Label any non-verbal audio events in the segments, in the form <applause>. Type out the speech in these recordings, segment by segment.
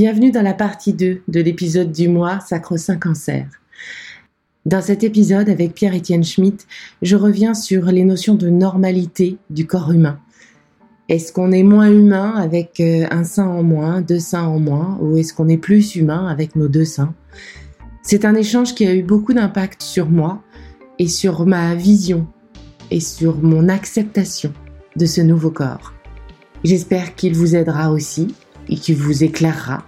Bienvenue dans la partie 2 de l'épisode du mois Sacro-Saint Cancer. Dans cet épisode, avec Pierre-Étienne Schmitt, je reviens sur les notions de normalité du corps humain. Est-ce qu'on est moins humain avec euh, un sein en moins, deux seins en moins, ou est-ce qu'on est plus humain avec nos deux seins? C'est un échange qui a eu beaucoup d'impact sur moi et sur ma vision et sur mon acceptation de ce nouveau corps. J'espère qu'il vous aidera aussi et qu'il vous éclairera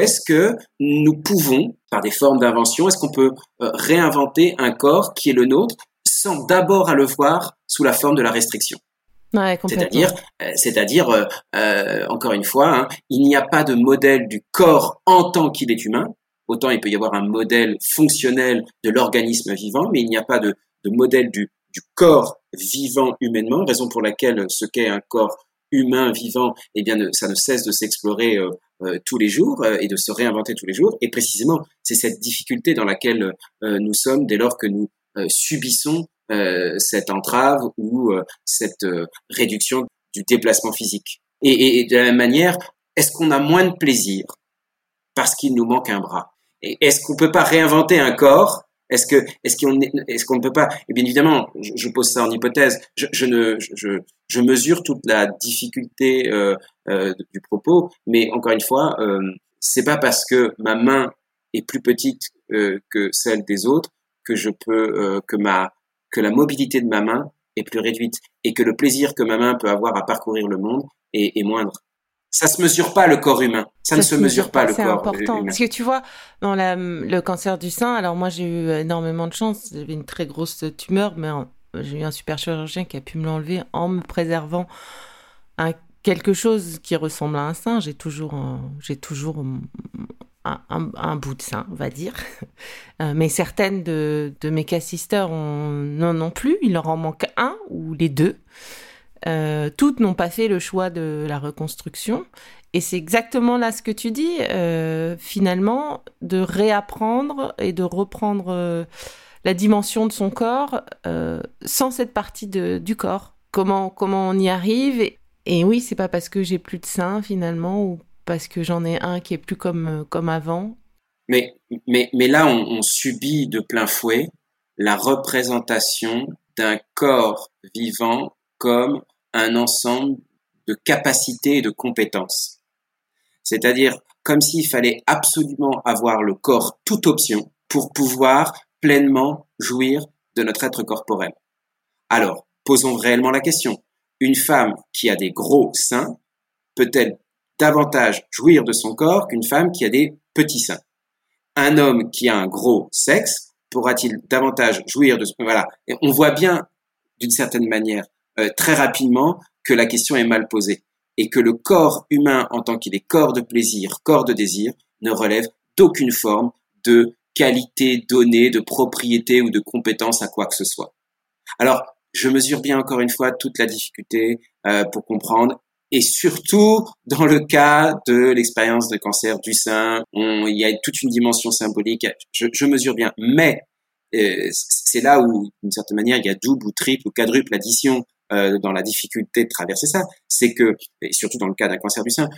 Est-ce que nous pouvons, par des formes d'invention, est-ce qu'on peut euh, réinventer un corps qui est le nôtre sans d'abord à le voir sous la forme de la restriction? C'est-à-dire, euh, c'est-à-dire, euh, encore une fois, hein, il n'y a pas de modèle du corps en tant qu'il est humain. Autant il peut y avoir un modèle fonctionnel de l'organisme vivant, mais il n'y a pas de, modèle du, corps vivant humainement, raison pour laquelle ce qu'est un corps humain vivant, eh bien, ça ne cesse de s'explorer euh, euh, tous les jours euh, et de se réinventer tous les jours. Et précisément, c'est cette difficulté dans laquelle nous sommes dès lors que nous subissons cette entrave ou cette réduction du déplacement physique. et de la même manière, est-ce qu'on a moins de plaisir parce qu'il nous manque un bras? Est-ce qu'on peut pas réinventer un corps Est-ce que est-ce qu'on est-ce qu'on ne peut pas? Et bien évidemment, je, pose ça en hypothèse. Je, ne je, je, mesure toute la difficulté euh, euh, du propos, mais encore une fois, euh, c'est pas parce que ma main est plus petite euh, que celle des autres que je peux que ma que la mobilité de ma main est plus réduite et que le plaisir que ma main peut avoir à parcourir le monde est moindre ça se mesure pas le corps humain. Ça, ne se mesure, pas, le corps important. humain. Parce que tu vois, dans la, le cancer du sein, alors moi j'ai eu énormément de chance. J'avais une très grosse tumeur, mais j'ai eu un super chirurgien qui a pu me l'enlever en me préservant un, quelque chose qui ressemble à un sein. J'ai toujours, j'ai toujours un, un, bout de sein, on va dire. Euh, mais certaines de, de mes cassisters n'en ont plus. Il leur en manque un ou les deux. Euh, toutes n'ont pas fait le choix de la reconstruction. Et c'est exactement là ce que tu dis, euh, finalement, de réapprendre et de reprendre euh, la dimension de son corps sans cette partie de, du corps. Comment, comment on y arrive et, oui, c'est pas parce que j'ai plus de sein finalement ou parce que j'en ai un qui est plus comme, comme avant. Mais, mais, mais là, on subit de plein fouet la représentation d'un corps vivant comme un ensemble de capacités et de compétences. C'est-à-dire comme s'il fallait absolument avoir le corps toute option pour pouvoir pleinement jouir de notre être corporel. Alors, posons réellement la question. Une femme qui a des gros seins peut-elle davantage jouir de son corps qu'une femme qui a des petits seins? Un homme qui a un gros sexe pourra-t-il davantage jouir de son... Voilà. On voit bien, d'une certaine manière, euh, très rapidement que la question est mal posée et que le corps humain en tant qu'il est corps de plaisir, corps de désir, ne relève d'aucune forme de qualité donnée, de propriété ou de compétence à quoi que ce soit. Alors, je mesure bien encore une fois toute la difficulté euh, pour comprendre et surtout dans le cas de l'expérience de cancer du sein, il y a toute une dimension symbolique. Je, mesure bien, mais euh, c'est là où, d'une certaine manière, il y a double ou triple ou quadruple addition euh, dans la difficulté de traverser ça, c'est que, et surtout dans le cas d'un cancer du sein,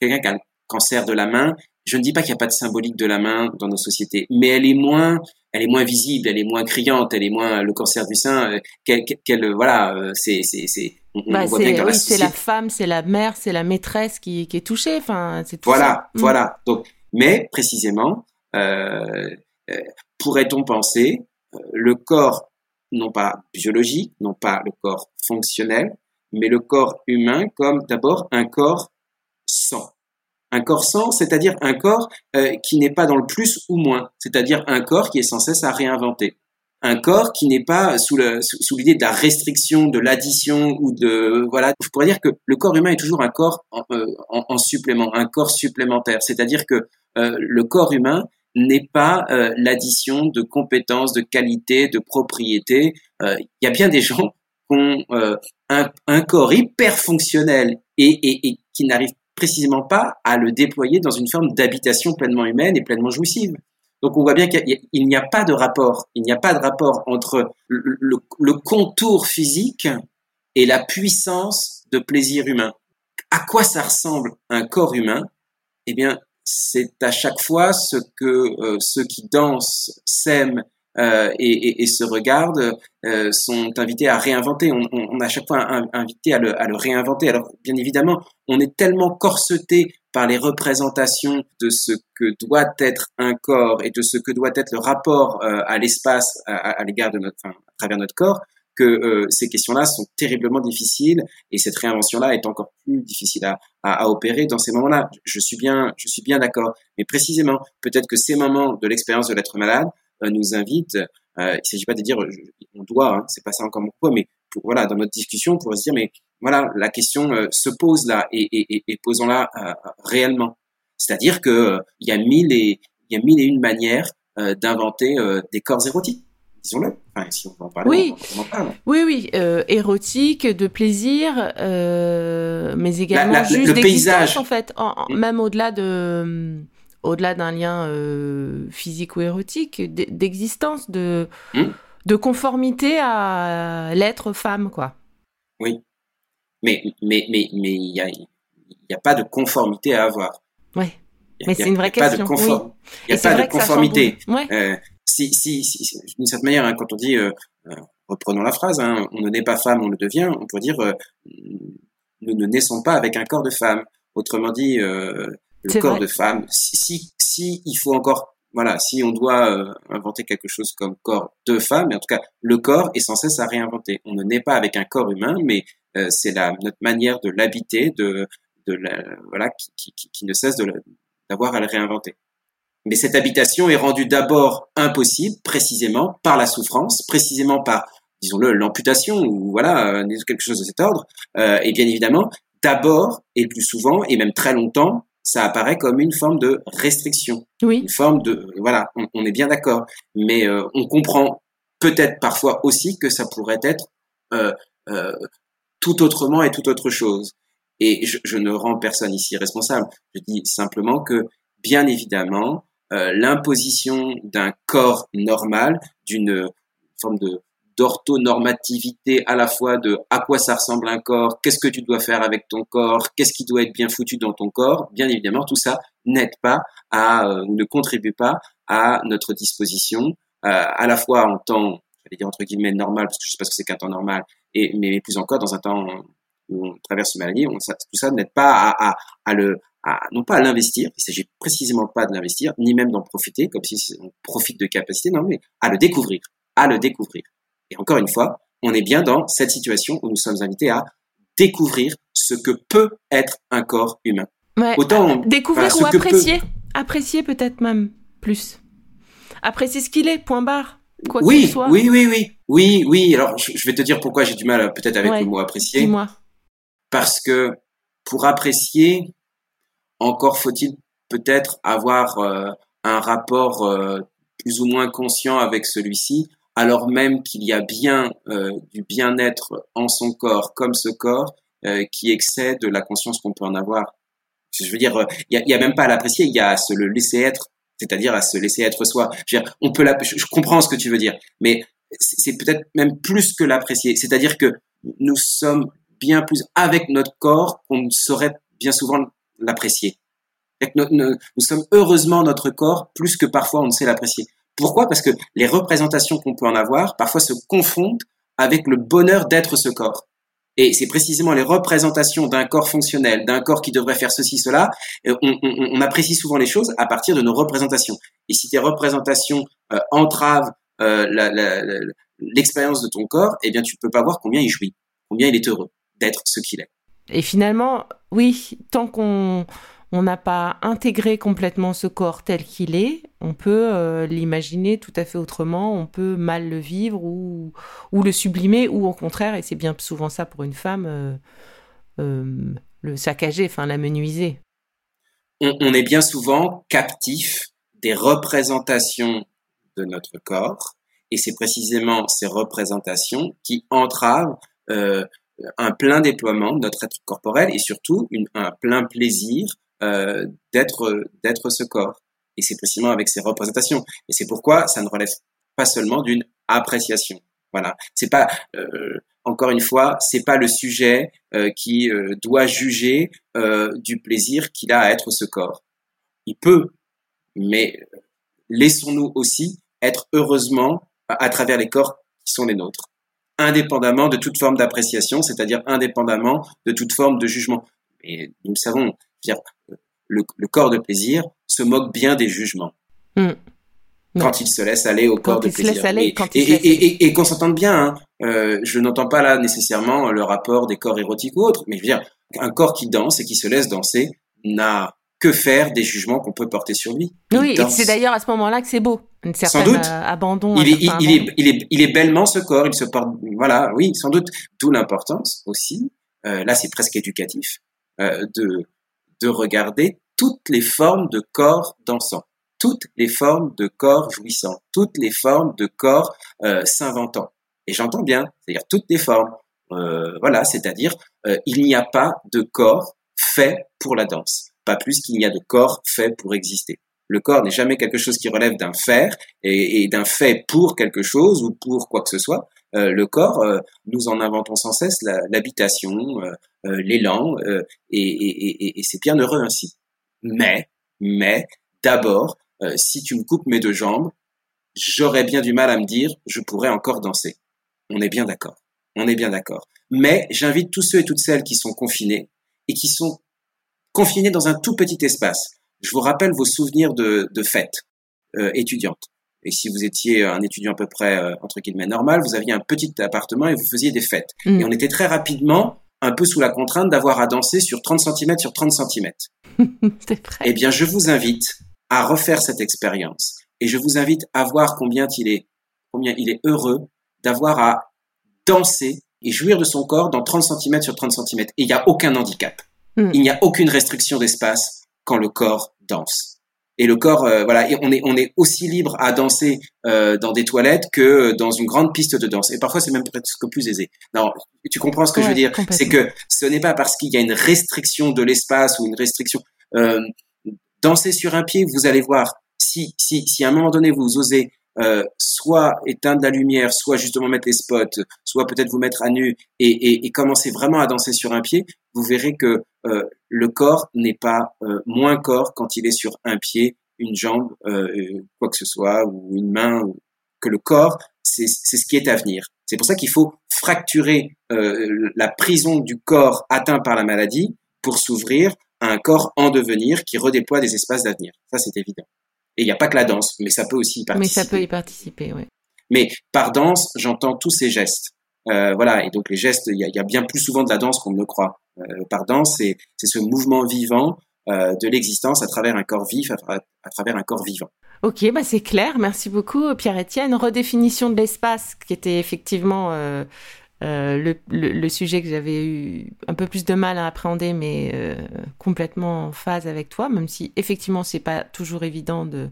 quelqu'un qui a un cancer de la main, je ne dis pas qu'il n'y a pas de symbolique de la main dans nos sociétés, mais elle est moins, elle est moins visible, elle est moins criante, elle est moins le cancer du sein. Euh, qu'elle, voilà, euh, c'est, c'est, c'est. Bah, oui, c'est la femme, c'est la mère, c'est la maîtresse qui, qui est touchée. Enfin, c'est tout Voilà, mm. voilà. Donc, Mais précisément, euh, euh, pourrait-on penser le corps non pas biologique, non pas le corps fonctionnel, mais le corps humain comme d'abord un corps sans. Un corps sans, c'est-à-dire un corps qui n'est pas dans le plus ou moins, c'est-à-dire un corps qui est sans cesse à réinventer un corps qui n'est pas sous l'idée sous, de la restriction, de l'addition ou de voilà. Je pourrais dire que le corps humain est toujours un corps en, euh, supplément, un corps supplémentaire. C'est-à-dire que euh, le corps humain n'est pas euh, l'addition de compétences, de qualités, de propriétés. Il y a bien des gens qui ont un, un, corps hyper fonctionnel et, et, et qui n'arrivent précisément pas à le déployer dans une forme d'habitation pleinement humaine et pleinement jouissive. Donc on voit bien qu'il n'y a pas de rapport, il n'y a pas de rapport entre le, contour physique et la puissance de plaisir humain. À quoi ça ressemble un corps humain? Eh bien, c'est à chaque fois ce que euh, ceux qui dansent, s'aiment euh, et, se regardent euh, sont invités à réinventer. On, on, à chaque fois invité à le, réinventer. Alors, bien évidemment, on est tellement corseté par les représentations de ce que doit être un corps et de ce que doit être le rapport à l'espace à, l'égard de notre, à travers notre corps, que euh, ces questions-là sont terriblement difficiles et cette réinvention-là est encore plus difficile à, opérer dans ces moments-là. Je suis bien, je suis bien d'accord. Mais précisément, peut-être que ces moments de l'expérience de l'être malade euh, nous invitent. il ne s'agit pas de dire on doit, hein, c'est pas ça encore mon point, mais voilà, dans notre discussion, pour se dire mais voilà, la question euh, se pose là et, et, posons-la euh, réellement. C'est-à-dire que il y a mille et il y a mille et une manières euh, d'inventer des corps érotiques. Disons-le. Enfin, si on en parler, oui. On, en parle. oui, oui, érotique, de plaisir, mais également juste le paysage en fait, mm. même au-delà de au-delà d'un lien physique ou érotique, d'existence, de, mm. de conformité à l'être femme, quoi. Oui, mais mais mais mais il y a il y a pas de conformité à avoir. Ouais. mais c'est une vraie question. Il n'y a pas de conformité. Euh, si, si, si d'une certaine manière, hein, quand on dit, euh, euh, reprenons la phrase, hein, on ne naît pas femme, on le devient, on peut dire, nous ne naissons pas avec un corps de femme. Autrement dit, le corps de femme, si, si, si, il faut encore, voilà, si on doit inventer quelque chose comme corps de femme, mais en tout cas, le corps est sans cesse à réinventer. On ne naît pas avec un corps humain, mais euh, c'est la, notre manière de l'habiter, de, de la, voilà, qui, qui, qui ne cesse d'avoir à le réinventer. Mais cette habitation est rendue d'abord impossible, précisément par la souffrance, précisément par, disons-le, l'amputation ou voilà, euh, quelque chose de cet ordre. Euh, et bien évidemment, d'abord et plus souvent et même très longtemps, ça apparaît comme une forme de restriction, oui. une forme de voilà, on, on est bien d'accord, mais euh, on comprend peut-être parfois aussi que ça pourrait être euh, euh, tout autrement et tout autre chose. Et je, je, ne rends personne ici responsable. Je dis simplement que, bien évidemment, l'imposition d'un corps normal, d'une forme de d'orthonormativité à la fois de à quoi ça ressemble un corps, qu'est-ce que tu dois faire avec ton corps, qu'est-ce qui doit être bien foutu dans ton corps, bien évidemment, tout ça n'aide pas à euh, ou ne contribue pas à notre disposition, euh, à la fois en temps, j'allais dire entre guillemets normal, parce que je sais pas ce que c'est qu'un temps normal, et, mais plus encore dans un temps où on traverse une maladie, on, ça, tout ça n'aide pas à, à, à le, à, non pas à l'investir, il s'agit précisément pas de l'investir, ni même d'en profiter, comme si on profite de capacité, non, mais à le découvrir, à le découvrir. Et encore une fois, on est bien dans cette situation où nous sommes invités à découvrir ce que peut être un corps humain. Ouais, Autant découvrir ou apprécier, apprécier peut-être même plus. Apprécier ce qu'il est, point barre oui, Oui, oui, oui, oui, oui. Alors, je, vais te dire pourquoi j'ai du mal peut-être avec le mot apprécier. Dis-moi. Parce que pour apprécier, encore faut-il peut-être avoir euh, un rapport euh, plus ou moins conscient avec celui-ci, alors même qu'il y a bien euh, du bien-être en son corps, comme ce corps, qui excède la conscience qu'on peut en avoir. Je veux dire, il n'y a, a, même pas à l'apprécier, il y a à se le laisser être c'est-à-dire à se laisser être soi. Je, dire, on peut je, comprends ce que tu veux dire, mais c'est peut-être même plus que l'apprécier. C'est-à-dire que nous sommes bien plus avec notre corps qu'on ne saurait bien souvent l'apprécier. Nous, sommes heureusement notre corps plus que parfois on ne sait l'apprécier. Pourquoi? Parce que les représentations qu'on peut en avoir parfois se confondent avec le bonheur d'être ce corps. Et c'est précisément les représentations d'un corps fonctionnel, d'un corps qui devrait faire ceci, cela. On, on, on, apprécie souvent les choses à partir de nos représentations. Et si tes représentations euh, entravent euh, l'expérience de ton corps, eh bien, tu ne peux pas voir combien il jouit, combien il est heureux d'être ce qu'il est. Et finalement, oui, tant qu'on on n'a pas intégré complètement ce corps tel qu'il est, on peut euh, l'imaginer tout à fait autrement, on peut mal le vivre ou, le sublimer, ou au contraire, et c'est bien souvent ça pour une femme, euh, euh, le saccager, enfin l'amenuiser. On, on est bien souvent captif des représentations de notre corps, et c'est précisément ces représentations qui entravent un plein déploiement de notre être corporel et surtout un plein plaisir euh, d'être d'être ce corps. Et c'est précisément avec ces représentations. Et c'est pourquoi ça ne relève pas seulement d'une appréciation. Voilà. C'est pas euh, encore une fois, c'est pas le sujet euh, qui euh, doit juger euh, du plaisir qu'il a à être ce corps. Il peut, mais laissons-nous aussi être heureusement à travers les corps qui sont les nôtres, indépendamment de toute forme d'appréciation, c'est-à-dire indépendamment de toute forme de jugement. Et nous le savons, le, corps de plaisir se moque bien des jugements. Hmm. Quand il se laisse aller au corps de plaisir. et, qu'on s'entende bien, hein. euh, je n'entends pas là nécessairement le rapport des corps érotiques ou autres, mais je veux dire, un corps qui danse et qui se laisse danser n'a que faire des jugements qu'on peut porter sur lui. oui, et c'est d'ailleurs à ce moment-là que c'est beau, une certaine sans doute. Euh, abandon. Il est, il, est, il, est, il est bellement ce corps, il se porte, voilà, oui, sans doute. D'où l'importance aussi, euh, là c'est presque éducatif, de de regarder toutes les formes de corps dansant, toutes les formes de corps jouissant, toutes les formes de corps euh, s'inventant. Et j'entends bien, c'est-à-dire toutes les formes. Euh, voilà, c'est-à-dire euh, il n'y a pas de corps fait pour la danse, pas plus qu'il n'y a de corps fait pour exister. Le corps n'est jamais quelque chose qui relève d'un faire et, d'un fait pour quelque chose ou pour quoi que ce soit. Euh, le corps, euh, nous en inventons sans cesse l'habitation, euh, l'élan, et, et c'est bien heureux ainsi. Mais, mais, d'abord, si tu me coupes mes deux jambes, j'aurais bien du mal à me dire, je pourrais encore danser. On est bien d'accord. On est bien d'accord. Mais j'invite tous ceux et toutes celles qui sont confinés et qui sont confinés dans un tout petit espace. Je vous rappelle vos souvenirs de, de fêtes étudiantes. Et si vous étiez un étudiant à peu près, euh, entre guillemets, normal, vous aviez un petit appartement et vous faisiez des fêtes. Mm. Et on était très rapidement un peu sous la contrainte d'avoir à danser sur 30 cm sur 30 cm. <laughs> Eh bien, je vous invite à refaire cette expérience. Et je vous invite à voir combien il est, combien il est heureux d'avoir à danser et jouir de son corps dans 30 cm sur 30 cm. Et il n'y a aucun handicap. Mm. Il n'y a aucune restriction d'espace quand le corps danse. Et le corps euh, voilà et on est on est aussi libre à danser euh, dans des toilettes que dans une grande piste de danse. Et parfois c'est même presque plus aisé. Non tu comprends ce que je veux dire? C'est que ce n'est pas parce qu'il y a une restriction de l'espace ou une restriction euh, danser sur un pied vous allez voir si si si à un moment donné vous osez euh, soit éteindre la lumière, soit justement mettre les spots, soit peut-être vous mettre à nu et, et, et, commencer vraiment à danser sur un pied, vous verrez que euh, le corps n'est pas euh, moins corps quand il est sur un pied, une jambe, quoi que ce soit, ou une main, que le corps, c'est ce qui est à venir. C'est pour ça qu'il faut fracturer la prison du corps atteint par la maladie pour s'ouvrir à un corps en devenir qui redéploie des espaces d'avenir. Ça, c'est évident. Et il n'y a pas que la danse, mais ça peut aussi y participer. Mais ça peut y participer, oui. Mais par danse, j'entends tous ces gestes. Euh, voilà, et donc les gestes, il y a, bien plus souvent de la danse qu'on ne le croit. Euh, par danse, c'est ce mouvement vivant euh, de l'existence à travers un corps vif, à, travers un corps vivant. Ok, bah c'est clair. Merci beaucoup, Pierre-Étienne. Redéfinition de l'espace, qui était effectivement euh, le, sujet que j'avais eu un peu plus de mal à appréhender, mais euh, complètement en phase avec toi, même si effectivement c'est pas toujours évident de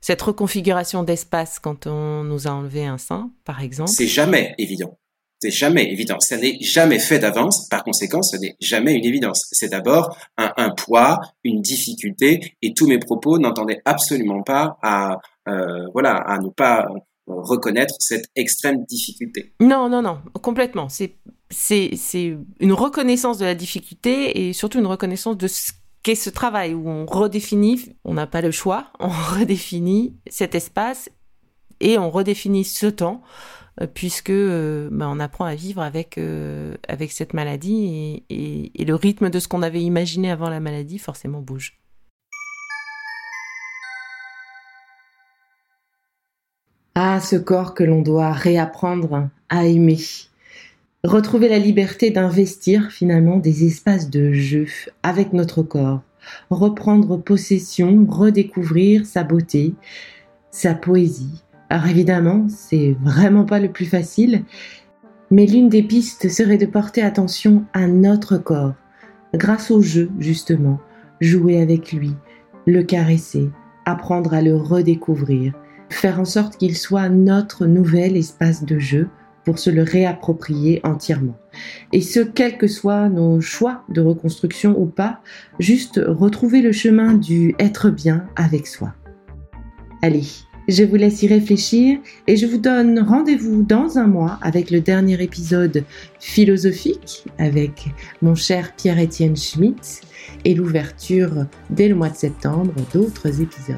cette reconfiguration d'espace quand on nous a enlevé un sein, par exemple. C'est jamais évident. C'est jamais évident. Ça n'est jamais fait d'avance. Par conséquent, ce n'est jamais une évidence. C'est d'abord un, poids, une difficulté, et tous mes propos n'entendaient absolument pas à euh, voilà à ne pas reconnaître cette extrême difficulté. Non, non, non, complètement. C'est une reconnaissance de la difficulté et surtout une reconnaissance de ce qu'est ce travail où on redéfinit, on n'a pas le choix, <laughs> on redéfinit cet espace et on redéfinit ce temps puisque bah, on apprend à vivre avec, avec cette maladie et le rythme de ce qu'on avait imaginé avant la maladie forcément bouge. Ah, ce corps que l'on doit réapprendre à aimer. Retrouver la liberté d'investir finalement des espaces de jeu avec notre corps. Reprendre possession, redécouvrir sa beauté, sa poésie. Alors évidemment, c'est vraiment pas le plus facile, mais l'une des pistes serait de porter attention à notre corps, grâce au jeu justement, jouer avec lui, le caresser, apprendre à le redécouvrir faire en sorte qu'il soit notre nouvel espace de jeu pour se le réapproprier entièrement. Et ce, quels que soient nos choix de reconstruction ou pas, juste retrouver le chemin du être bien avec soi. Allez, je vous laisse y réfléchir et je vous donne rendez-vous dans un mois avec le dernier épisode philosophique avec mon cher Pierre-Étienne Schmitt et l'ouverture dès le mois de septembre d'autres épisodes.